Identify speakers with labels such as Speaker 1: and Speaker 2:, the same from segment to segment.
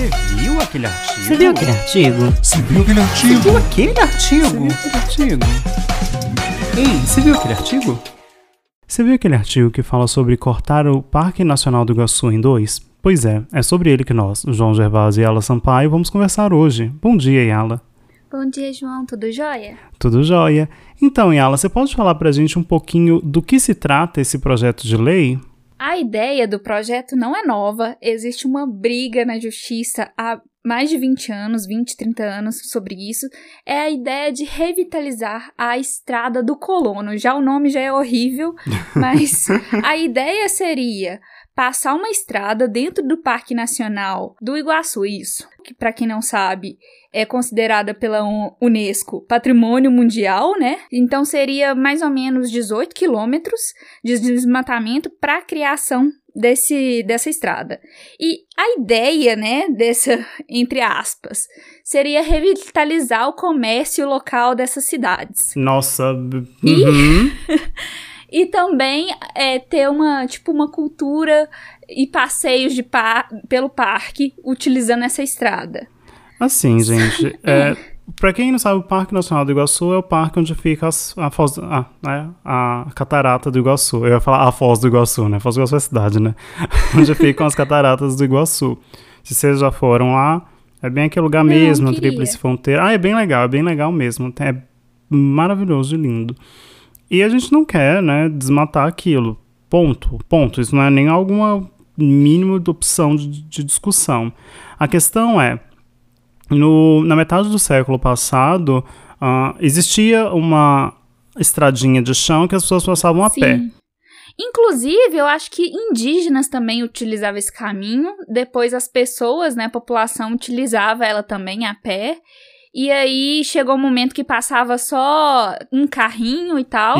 Speaker 1: Você viu aquele artigo?
Speaker 2: Você viu aquele artigo?
Speaker 3: Você viu aquele
Speaker 1: Você
Speaker 3: artigo?
Speaker 1: viu aquele artigo?
Speaker 2: Você viu
Speaker 1: aquele artigo? Ei, você viu aquele artigo?
Speaker 4: Você viu aquele artigo que fala sobre cortar o Parque Nacional do Iguaçu em dois? Pois é, é sobre ele que nós, João Gervásio e Yala Sampaio, vamos conversar hoje. Bom dia, Yala.
Speaker 5: Bom dia, João. Tudo jóia?
Speaker 4: Tudo jóia? Então, Yala, você pode falar pra gente um pouquinho do que se trata esse projeto de lei?
Speaker 5: A ideia do projeto não é nova. Existe uma briga na justiça há mais de 20 anos, 20, 30 anos sobre isso. É a ideia de revitalizar a estrada do colono. Já o nome já é horrível, mas a ideia seria passar uma estrada dentro do Parque Nacional do Iguaçu, isso. Que para quem não sabe, é considerada pela Unesco Patrimônio Mundial, né? Então seria mais ou menos 18 quilômetros de desmatamento para a criação desse, dessa estrada. E a ideia, né, dessa, entre aspas, seria revitalizar o comércio local dessas cidades.
Speaker 4: Nossa. b- Uhum.
Speaker 5: E também é, ter uma, tipo, uma cultura e passeios de par pelo parque utilizando essa estrada.
Speaker 4: Assim, gente, é, pra quem não sabe, o Parque Nacional do Iguaçu é o parque onde fica as- a, foz, ah, né, a catarata do Iguaçu. Eu ia falar a Foz do Iguaçu, né? Foz do Iguaçu é a cidade, né? onde ficam as cataratas do Iguaçu. Se vocês já foram lá, é bem aquele lugar
Speaker 5: Não,
Speaker 4: mesmo, a. Tríplice Fronteira. Ah, é bem legal, é bem legal mesmo. É maravilhoso e lindo. E a gente não quer, né, desmatar aquilo. Ponto. Ponto. Isso não é nem alguma mínimo de opção de, de discussão. A questão é, no, na metade do século passado, ah, existia uma estradinha de chão que as pessoas passavam a pé.
Speaker 5: Inclusive, eu acho que indígenas também utilizavam esse caminho. Depois as pessoas, né, a população utilizava ela também a pé. E aí chegou um momento que passava só um carrinho e tal.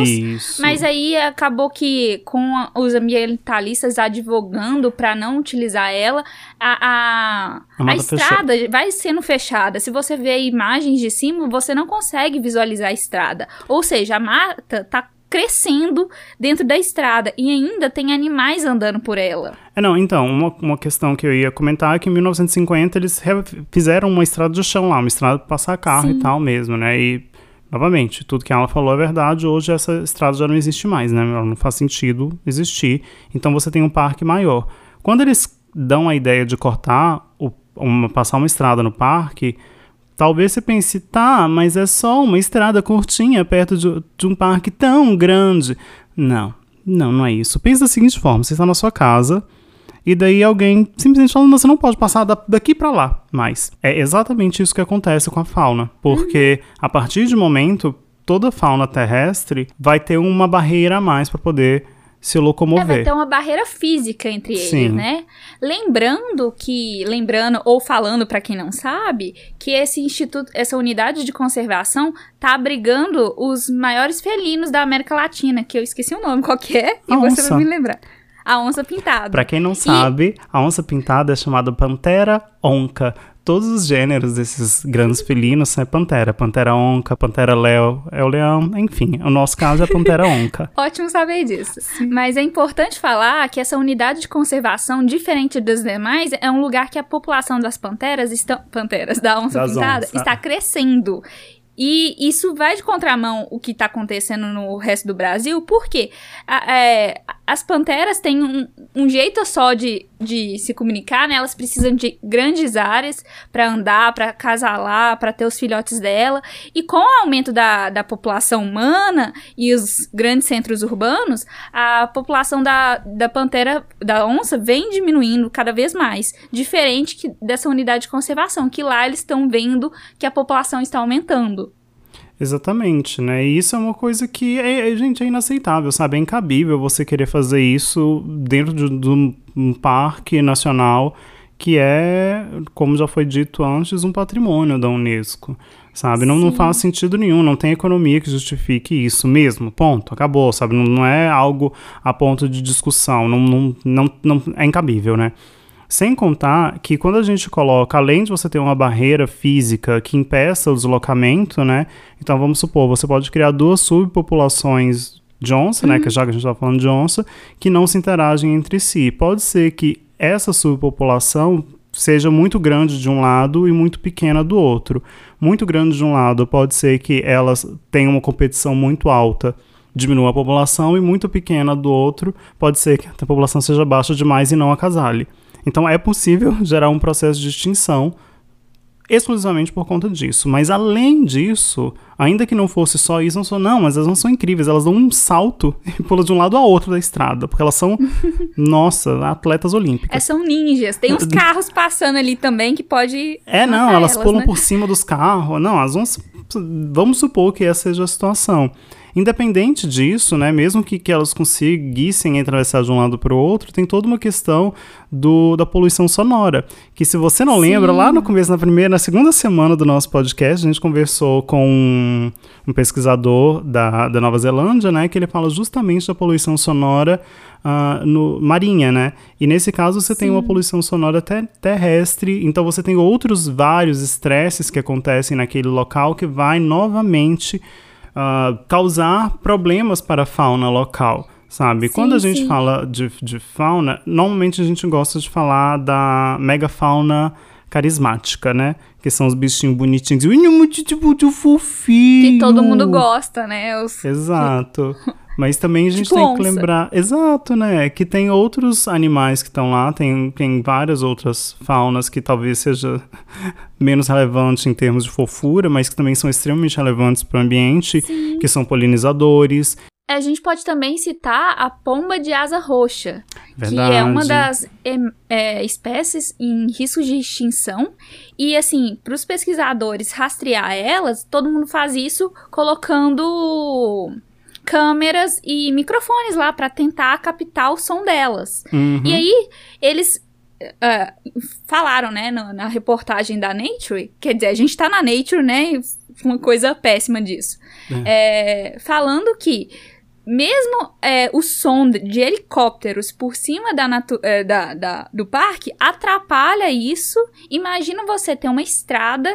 Speaker 5: Mas aí acabou que, com os ambientalistas advogando para não utilizar ela, a, a,
Speaker 4: A
Speaker 5: estrada vai sendo fechada. Se você vê imagens de cima, você não consegue visualizar a estrada. Ou seja, a mata tá crescendo dentro da estrada e ainda tem animais andando por ela.
Speaker 4: É, não, então, uma, uma questão que eu ia comentar é que em 1950 eles fizeram uma estrada de chão lá, uma estrada para passar carro
Speaker 5: Sim.
Speaker 4: e tal mesmo, né? E, novamente, tudo que ela falou é verdade, hoje essa estrada já não existe mais, né? Ela não faz sentido existir, então você tem um parque maior. Quando eles dão a ideia de cortar, o, uma, passar uma estrada no parque, talvez você pense, tá, mas é só uma estrada curtinha perto de, de um parque tão grande. Não, não, não é isso. Pensa da seguinte forma: você está na sua casa e daí alguém simplesmente fala, "Não, você não pode passar da- daqui para lá. Mas é exatamente isso que acontece com a fauna, porque a partir de momento toda fauna terrestre vai ter uma barreira a mais para poder se
Speaker 5: É, vai
Speaker 4: locomover.
Speaker 5: ter uma barreira física entre
Speaker 4: Sim.
Speaker 5: eles, né? Lembrando que, lembrando ou falando para quem não sabe, que esse instituto, essa unidade de conservação tá abrigando os maiores felinos da América Latina, que eu esqueci o nome qualquer e
Speaker 4: A
Speaker 5: você vai me lembrar. A onça pintada.
Speaker 4: Pra quem não sabe, a onça pintada é chamada Pantera onca. Todos os gêneros desses grandes felinos são pantera. Pantera onca, pantera léo é o leão, enfim. O nosso caso é pantera onca.
Speaker 5: Ótimo saber disso. Mas é importante falar que essa unidade de conservação, diferente dos demais, é um lugar que a população das panteras estão. Panteras, da onça
Speaker 4: Das
Speaker 5: pintada,
Speaker 4: onças.
Speaker 5: está crescendo. E isso vai de contramão o que está acontecendo no resto do Brasil, porque a- é, as panteras têm um, um jeito só de, de se comunicar, né? Elas precisam de grandes áreas para andar, para casalar, para ter os filhotes dela. E com o aumento da, da população humana e os grandes centros urbanos, a população da, da pantera, da onça, vem diminuindo cada vez mais. Diferente que dessa unidade de conservação, que lá eles estão vendo que a população está aumentando.
Speaker 4: Exatamente, né? E isso é uma coisa que, é, é, gente, é inaceitável, sabe? É incabível você querer fazer isso dentro de, de um, parque nacional que é, como já foi dito antes, um patrimônio da Unesco, sabe? Não, não faz sentido nenhum, não tem economia que justifique isso mesmo, ponto, acabou, sabe? Não, não é algo a ponto de discussão, não, não, não, não é incabível, né? Sem contar que quando a gente coloca, além de você ter uma barreira física que impeça o deslocamento, né? Então vamos supor, você pode criar duas subpopulações de onça, né? Que já que a gente está falando de onça, que não se interagem entre si. Pode ser que essa subpopulação seja muito grande de um lado e muito pequena do outro. Muito grande de um lado pode ser que elas tenham uma competição muito alta, diminua a população, e muito pequena do outro pode ser que a população seja baixa demais e não acasale. Então é possível gerar um processo de extinção exclusivamente por conta disso. Mas além disso, ainda que não fosse só isso, não sou, não, mas elas não são incríveis, elas dão um salto e pulam de um lado a outro da estrada, porque elas são, nossa, atletas olímpicas.
Speaker 5: É, são ninjas. Tem uns carros passando ali também que pode.
Speaker 4: É, não, elas,
Speaker 5: elas
Speaker 4: pulam
Speaker 5: né?
Speaker 4: por cima dos carros. Não, elas vão. Vamos supor que essa seja a situação. Independente disso, né, mesmo que, que elas conseguissem atravessar de um lado para o outro, tem toda uma questão do, da poluição sonora. Que se você não
Speaker 5: Sim.
Speaker 4: lembra, lá no começo, na primeira, na segunda semana do nosso podcast, a gente conversou com um, um pesquisador da, da Nova Zelândia, né, que ele fala justamente da poluição sonora ah, no, marinha, né? E nesse caso você tem
Speaker 5: Sim.
Speaker 4: uma poluição sonora te- terrestre, então você tem outros vários estresses que acontecem naquele local que vai novamente ah, causar problemas para a fauna local. Sabe?
Speaker 5: Sim,
Speaker 4: Quando a gente
Speaker 5: sim.
Speaker 4: fala de, de fauna, normalmente a gente gosta de falar da megafauna carismática, né? Que são os bichinhos bonitinhos. Ui, muito, tipo, muito fofinho.
Speaker 5: Que todo mundo gosta, né? Os...
Speaker 4: Exato. Mas também a gente
Speaker 5: Tipo
Speaker 4: tem que
Speaker 5: onça.
Speaker 4: lembrar. Exato, né? Que tem outros animais que estão lá, tem, tem várias outras faunas que talvez seja menos relevante em termos de fofura, mas que também são extremamente relevantes para o ambiente, que são polinizadores.
Speaker 5: A gente pode também citar a pomba de asa roxa,
Speaker 4: Verdade.
Speaker 5: que é uma das em- é, espécies em risco de extinção. E, assim, para os pesquisadores rastrear elas, todo mundo faz isso colocando câmeras e microfones lá para tentar captar o som delas.
Speaker 4: Uhum.
Speaker 5: E aí, eles ah, falaram, né, no- na reportagem da Nature, quer dizer, a gente tá na Nature, né, uma coisa péssima disso, É, falando que mesmo é, o som de helicópteros por cima da é, da- da- do parque atrapalha isso. Imagina você ter uma estrada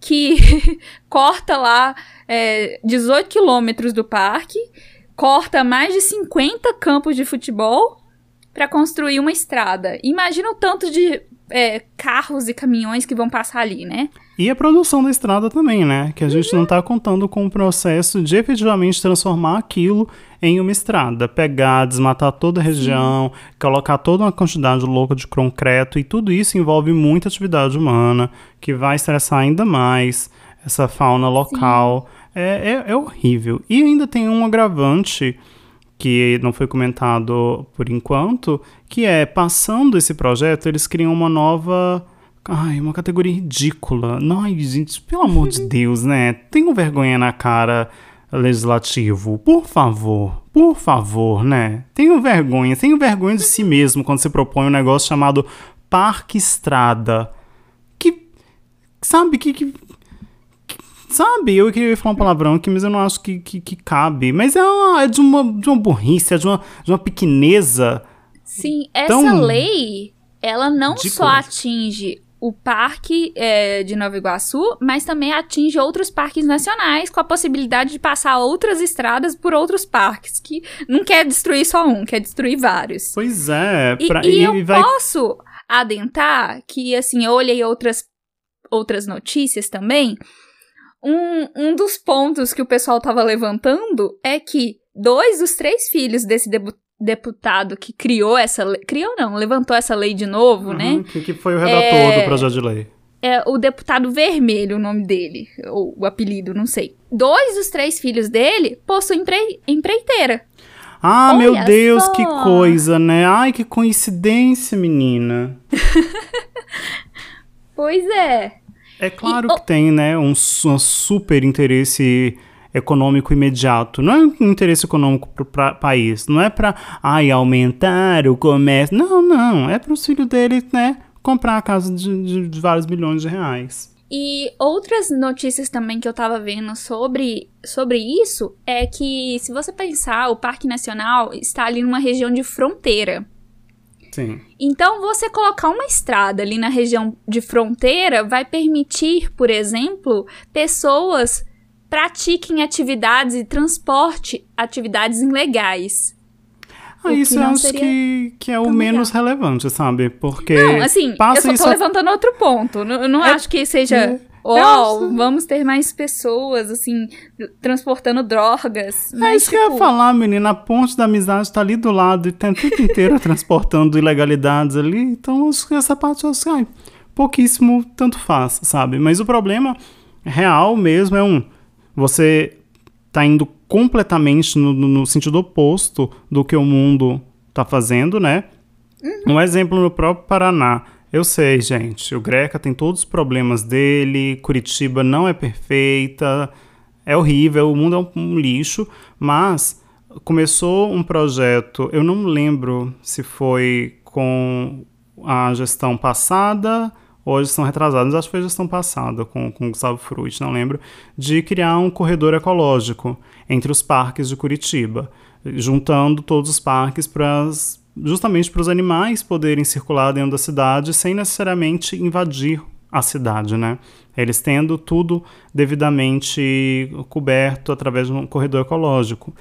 Speaker 5: que corta lá é, 18 quilômetros do parque, corta mais de 50 campos de futebol para construir uma estrada. Imagina o tanto de é, carros e caminhões que vão passar ali, né?
Speaker 4: E a produção da estrada também, né? Que a gente não tá contando com o processo de efetivamente transformar aquilo em uma estrada. Pegar, desmatar toda a região, colocar toda uma quantidade louca de concreto, e tudo isso envolve muita atividade humana, que vai estressar ainda mais essa fauna local. É, é, é horrível. E ainda tem um agravante que não foi comentado por enquanto, que é, passando esse projeto, eles criam uma nova... Ai, uma categoria ridícula. Ai, gente, pelo amor de Deus, né? Tenham vergonha na cara, legislativo. Por favor, por favor, né? Tenham vergonha. Tenham vergonha de si mesmo quando você propõe um negócio chamado Parque Estrada. Que, sabe, que... que Sabe, eu queria falar um palavrão aqui, mas eu não acho que, que, que cabe. Mas é, uma- é de, uma, de uma burrice, é de uma, de uma pequeneza.
Speaker 5: Sim, essa
Speaker 4: Tão
Speaker 5: lei, ela não só atinge o parque é, de Nova Iguaçu, mas também atinge outros parques nacionais, com a possibilidade de passar outras estradas por outros parques, que não quer destruir só um, quer destruir vários.
Speaker 4: Pois é.
Speaker 5: E,
Speaker 4: pra-
Speaker 5: e eu
Speaker 4: e vai
Speaker 5: posso adentrar que, assim, eu olhei outras, outras notícias também. Um, um dos pontos que o pessoal tava levantando é que dois dos três filhos desse deputado que criou essa lei. Criou não, levantou essa lei de novo, né?
Speaker 4: Uhum, que, que foi o redator
Speaker 5: É,
Speaker 4: do projeto de lei.
Speaker 5: É o deputado vermelho, o nome dele, ou o apelido, não sei. Dois dos três filhos dele possuem empre- empreiteira.
Speaker 4: Ah,
Speaker 5: Olha
Speaker 4: meu Deus,
Speaker 5: só.
Speaker 4: que coisa, né? Ai, que coincidência, menina.
Speaker 5: Pois é.
Speaker 4: É claro
Speaker 5: E-
Speaker 4: que tem, né, um, um super interesse econômico imediato. Não é um interesse econômico para o país. Não é para, ai, aumentar o comércio. Não, não. É para os filhos dele, né, comprar a casa de, de- de vários milhões de reais.
Speaker 5: E outras notícias também que eu tava vendo sobre, sobre isso é que, se você pensar, o Parque Nacional está ali numa região de fronteira.
Speaker 4: Sim.
Speaker 5: Então, você colocar uma estrada ali na região de fronteira vai permitir, por exemplo, pessoas pratiquem atividades e transporte atividades ilegais.
Speaker 4: Ah, isso eu acho que, que é o menos relevante, sabe? Porque.
Speaker 5: Não, assim, eu só tô isso... levantando outro ponto. Não, não é... acho que seja. É. Oh, vamos ter mais pessoas, assim, transportando drogas.
Speaker 4: Mas, é isso tipo... que eu ia tipo falar, menina. A ponte da amizade tá ali do lado e tem o tempo inteiro transportando ilegalidades ali. Então, essa parte eu sei, pouquíssimo tanto faz, sabe? Mas o problema real mesmo é um. Você tá indo completamente no, no sentido oposto do que o mundo tá fazendo, né? Uhum. Um exemplo no próprio Paraná. Eu sei, gente, o Greca tem todos os problemas dele, Curitiba não é perfeita, é horrível, o mundo é um, um lixo, mas começou um projeto, eu não lembro se foi com a gestão passada hoje são retrasados, acho que foi a gestão passada com, com Gustavo Fruit, não lembro, de criar um corredor ecológico entre os parques de Curitiba, juntando todos os parques para justamente para os animais poderem circular dentro da cidade sem necessariamente invadir a cidade, né? Eles tendo tudo devidamente coberto através de um corredor ecológico.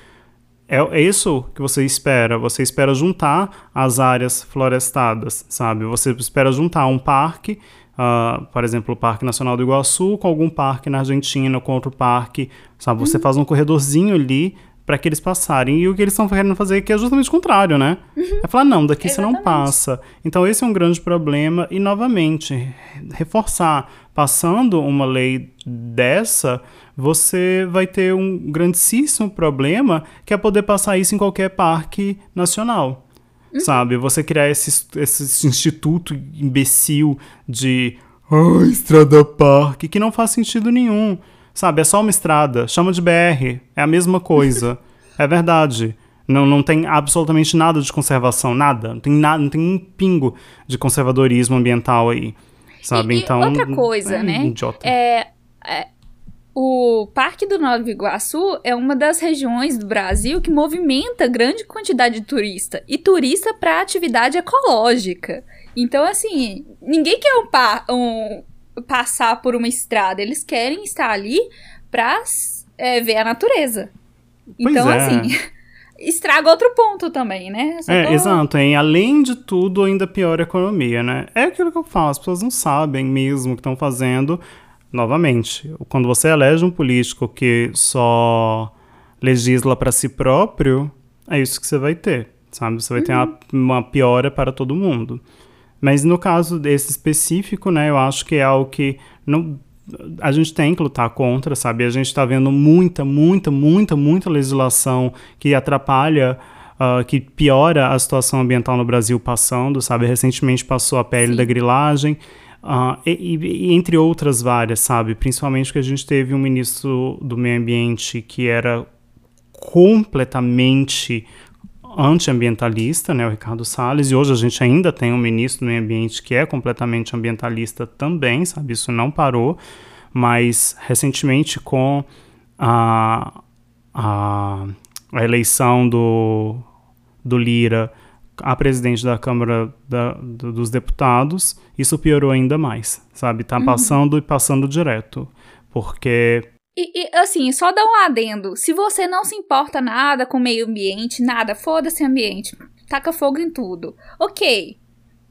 Speaker 4: É, é, isso que você espera. Você espera juntar as áreas florestadas, sabe? Você espera juntar um parque, uh, por exemplo, o Parque Nacional do Iguaçu, com algum parque na Argentina, com outro parque, sabe? Você uhum. faz um corredorzinho ali para que eles passarem. E o que eles estão querendo fazer que é justamente o contrário, né? Uhum. É falar, não, daqui Exatamente. você não passa. Então esse é um grande problema. E, novamente, reforçar. Passando uma lei dessa, você vai ter um grandíssimo problema que é poder passar isso em qualquer parque nacional. Uhum. Sabe? Você criar esse, esse instituto imbecil de ah, estrada parque, que não faz sentido nenhum. Sabe? É só uma estrada. Chama de BR. É a mesma coisa. é verdade. Não, não tem absolutamente nada de conservação, nada. Não tem nada, não tem um pingo de conservadorismo ambiental aí. Sabe?
Speaker 5: E,
Speaker 4: então.
Speaker 5: Outra coisa,
Speaker 4: é
Speaker 5: né?
Speaker 4: Idiota.
Speaker 5: É, é, o Parque do Nova Iguaçu é uma das regiões do Brasil que movimenta grande quantidade de turista e turista para atividade ecológica. Então, assim, ninguém quer um, pa um, passar por uma estrada, eles querem estar ali para é, ver a natureza.
Speaker 4: Pois
Speaker 5: então,
Speaker 4: é.
Speaker 5: assim, estraga outro ponto também, né?
Speaker 4: Só é, tô... exato. E além de tudo, ainda piora a economia, né? É aquilo que eu falo, as pessoas não sabem mesmo o que estão fazendo novamente, quando você elege um político que só legisla para si próprio, é isso que você vai ter, sabe? Você vai uhum. ter uma, uma piora para todo mundo. Mas no caso desse específico, né, eu acho que é algo que não, a gente tem que lutar contra, sabe? A gente está vendo muita, muita, muita, muita legislação que atrapalha, uh, que piora a situação ambiental no Brasil passando, sabe? Recentemente passou a pele Sim. da grilagem. Uh, e, e, entre outras várias, sabe? Principalmente que a gente teve um ministro do meio ambiente que era completamente antiambientalista, né, o Ricardo Salles, e hoje a gente ainda tem um ministro do meio ambiente que é completamente ambientalista também, sabe? Isso não parou, mas recentemente com a, a, a eleição do, do Lira a presidente da Câmara da, do, dos Deputados, isso piorou ainda mais, sabe? Tá uhum. passando e passando direto. Porque.
Speaker 5: E, e, assim, só dá um adendo. Se você não se importa nada com o meio ambiente, nada, foda-se ambiente. Taca fogo em tudo. Ok.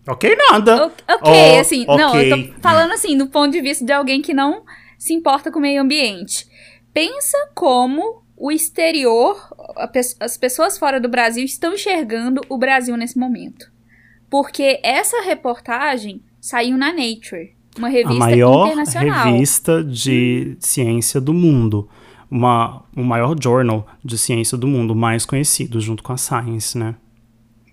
Speaker 4: Ok, nada.
Speaker 5: O, ok, oh, assim. Okay. Não, eu tô falando assim, do ponto de vista de alguém que não se importa com o meio ambiente. Pensa como o exterior, as pessoas fora do Brasil estão enxergando o Brasil nesse momento. Porque essa reportagem saiu na Nature, uma revista
Speaker 4: a maior
Speaker 5: internacional.
Speaker 4: revista de ciência do mundo. Uma, o maior journal de ciência do mundo, mais conhecido, junto com a Science, né?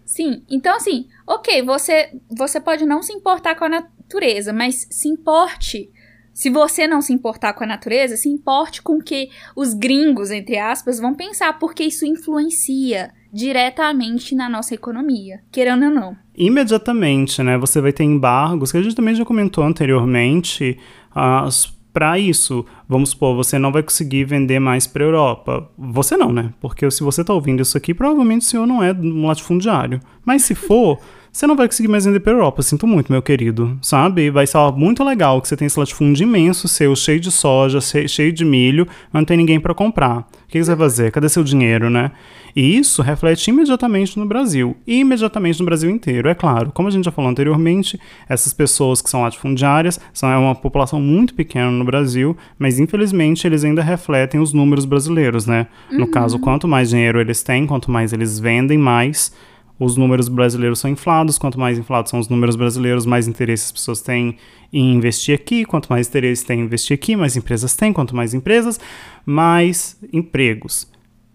Speaker 5: Sim, então assim, ok, você, você pode não se importar com a natureza, mas se importe se você não se importar com a natureza, se importe com o que os gringos, entre aspas, vão pensar, porque isso influencia diretamente na nossa economia, querendo ou não.
Speaker 4: Imediatamente, né? Você vai ter embargos, que a gente também já comentou anteriormente, uh, para isso. Vamos supor, você não vai conseguir vender mais para Europa. Você não, né? Porque se você está ouvindo isso aqui, provavelmente o senhor não é um latifundiário. Mas se for, você não vai conseguir mais vender para Europa. Sinto muito, meu querido, sabe? Vai ser muito legal que você tem esse latifúndio imenso seu, cheio de soja, cheio de milho, mas não tem ninguém para comprar. O que você vai fazer? Cadê seu dinheiro, né? E isso reflete imediatamente no Brasil, imediatamente no Brasil inteiro, é claro. Como a gente já falou anteriormente, essas pessoas que são latifundiárias são é uma população muito pequena no Brasil, mas infelizmente eles ainda refletem os números brasileiros, né? Uhum. No caso, quanto mais dinheiro eles têm, quanto mais eles vendem, mais os números brasileiros são inflados, quanto mais inflados são os números brasileiros, mais interesse as pessoas têm em investir aqui, quanto mais interesse tem em investir aqui, mais empresas têm, quanto mais empresas, mais empregos.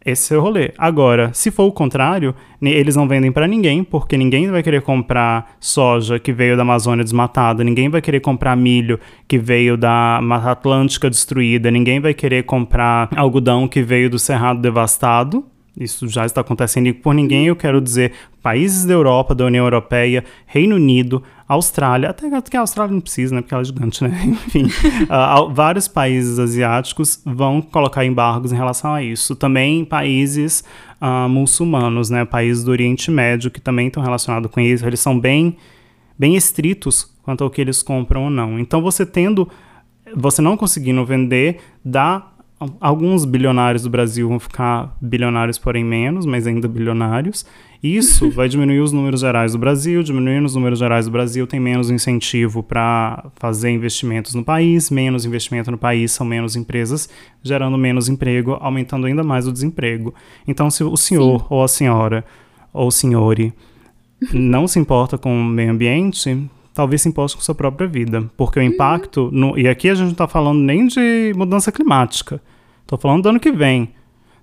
Speaker 4: Esse é o rolê. Agora, se for o contrário, eles não vendem para ninguém, porque ninguém vai querer comprar soja que veio da Amazônia desmatada, ninguém vai querer comprar milho que veio da Mata Atlântica destruída, ninguém vai querer comprar algodão que veio do Cerrado devastado, isso já está acontecendo por ninguém, eu quero dizer países da Europa, da União Europeia, Reino Unido, Austrália, até que a Austrália não precisa, né, porque ela é gigante, né? Enfim, uh, vários países asiáticos vão colocar embargos em relação a isso. Também países uh, muçulmanos, né, países do Oriente Médio que também estão relacionados com isso, eles são bem, bem estritos quanto ao que eles compram ou não. Então, você tendo, você não conseguindo vender, dá alguns bilionários do Brasil vão ficar bilionários, porém menos, mas ainda bilionários. Isso vai diminuir os números gerais do Brasil, diminuindo os números gerais do Brasil, tem menos incentivo para fazer investimentos no país, menos investimento no país são menos empresas, gerando menos emprego, aumentando ainda mais o desemprego. Então, se o senhor Sim. ou a senhora ou o senhore não se importa com o meio ambiente, talvez se importe com sua própria vida. Porque o impacto. No, e aqui a gente não está falando nem de mudança climática. Estou falando do ano que vem,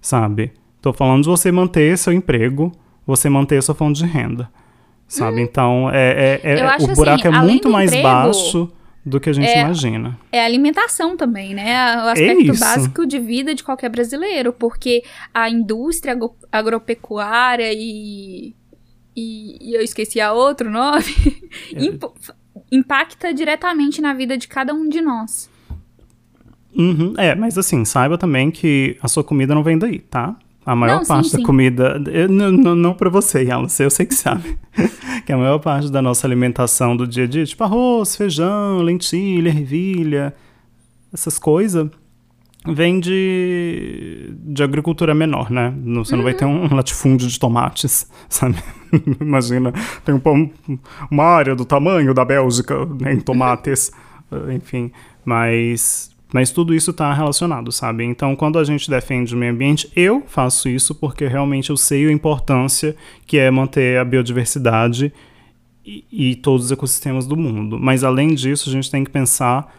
Speaker 4: sabe? Estou falando de você manter seu emprego, você manter sua fonte de renda. Sabe? Hum. Então, é, é, é o assim, buraco assim, é muito mais emprego, baixo do que a gente é, imagina.
Speaker 5: É alimentação também, né? O é aspecto é básico de vida de qualquer brasileiro, porque a indústria agropecuária e e, e eu esqueci a outro nome, é. impacta diretamente na vida de cada um de nós.
Speaker 4: Uhum, é, mas assim, saiba também que a sua comida não vem daí, tá? A maior não, parte sim, da sim. comida. Eu, não, não pra você, Alice, eu sei que sabe. que a maior parte da nossa alimentação do dia a dia, tipo arroz, feijão, lentilha, ervilha, essas coisas, vem de, de agricultura menor, né? Você uhum. não vai ter um latifúndio de tomates, sabe? Imagina, tem um, uma área do tamanho da Bélgica né, em tomates, enfim. Mas, mas tudo isso está relacionado, sabe? Então, quando a gente defende o meio ambiente, eu faço isso porque realmente eu sei a importância que é manter a biodiversidade e, e todos os ecossistemas do mundo. Mas, além disso, a gente tem que pensar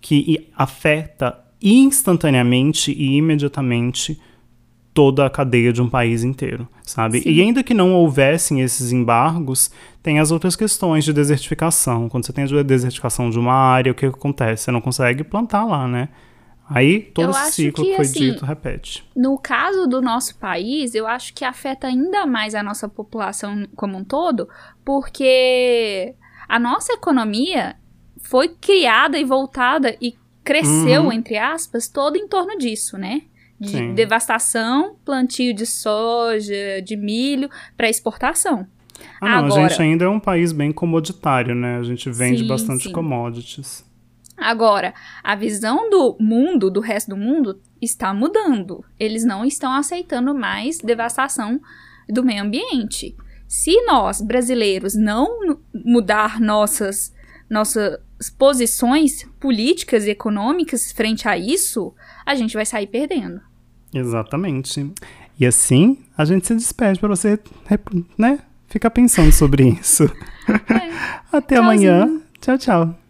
Speaker 4: que afeta instantaneamente e imediatamente toda a cadeia de um país inteiro, sabe? Sim. E ainda que não houvessem esses embargos, tem as outras questões de desertificação. Quando você tem a desertificação de uma área, o que acontece? Você não consegue plantar lá, né? Aí todo eu esse ciclo que, que foi assim, dito repete.
Speaker 5: No caso do nosso país, eu acho que afeta ainda mais a nossa população como um todo, porque a nossa economia foi criada e voltada e cresceu, uhum. entre aspas, todo em torno disso, né? De Sim. devastação, plantio de soja, de milho para exportação.
Speaker 4: Ah, não, Agora, a gente ainda é um país bem comoditário, né? A gente vende sim, bastante sim. commodities.
Speaker 5: Agora, a visão do mundo, do resto do mundo, está mudando. Eles não estão aceitando mais devastação do meio ambiente. Se nós, brasileiros, não mudar nossas, nossa, posições políticas e econômicas frente a isso, a gente vai sair perdendo.
Speaker 4: Exatamente. E assim, a gente se despede para você, né, ficar pensando sobre isso. É. Até Tchauzinho. amanhã. Tchau, tchau.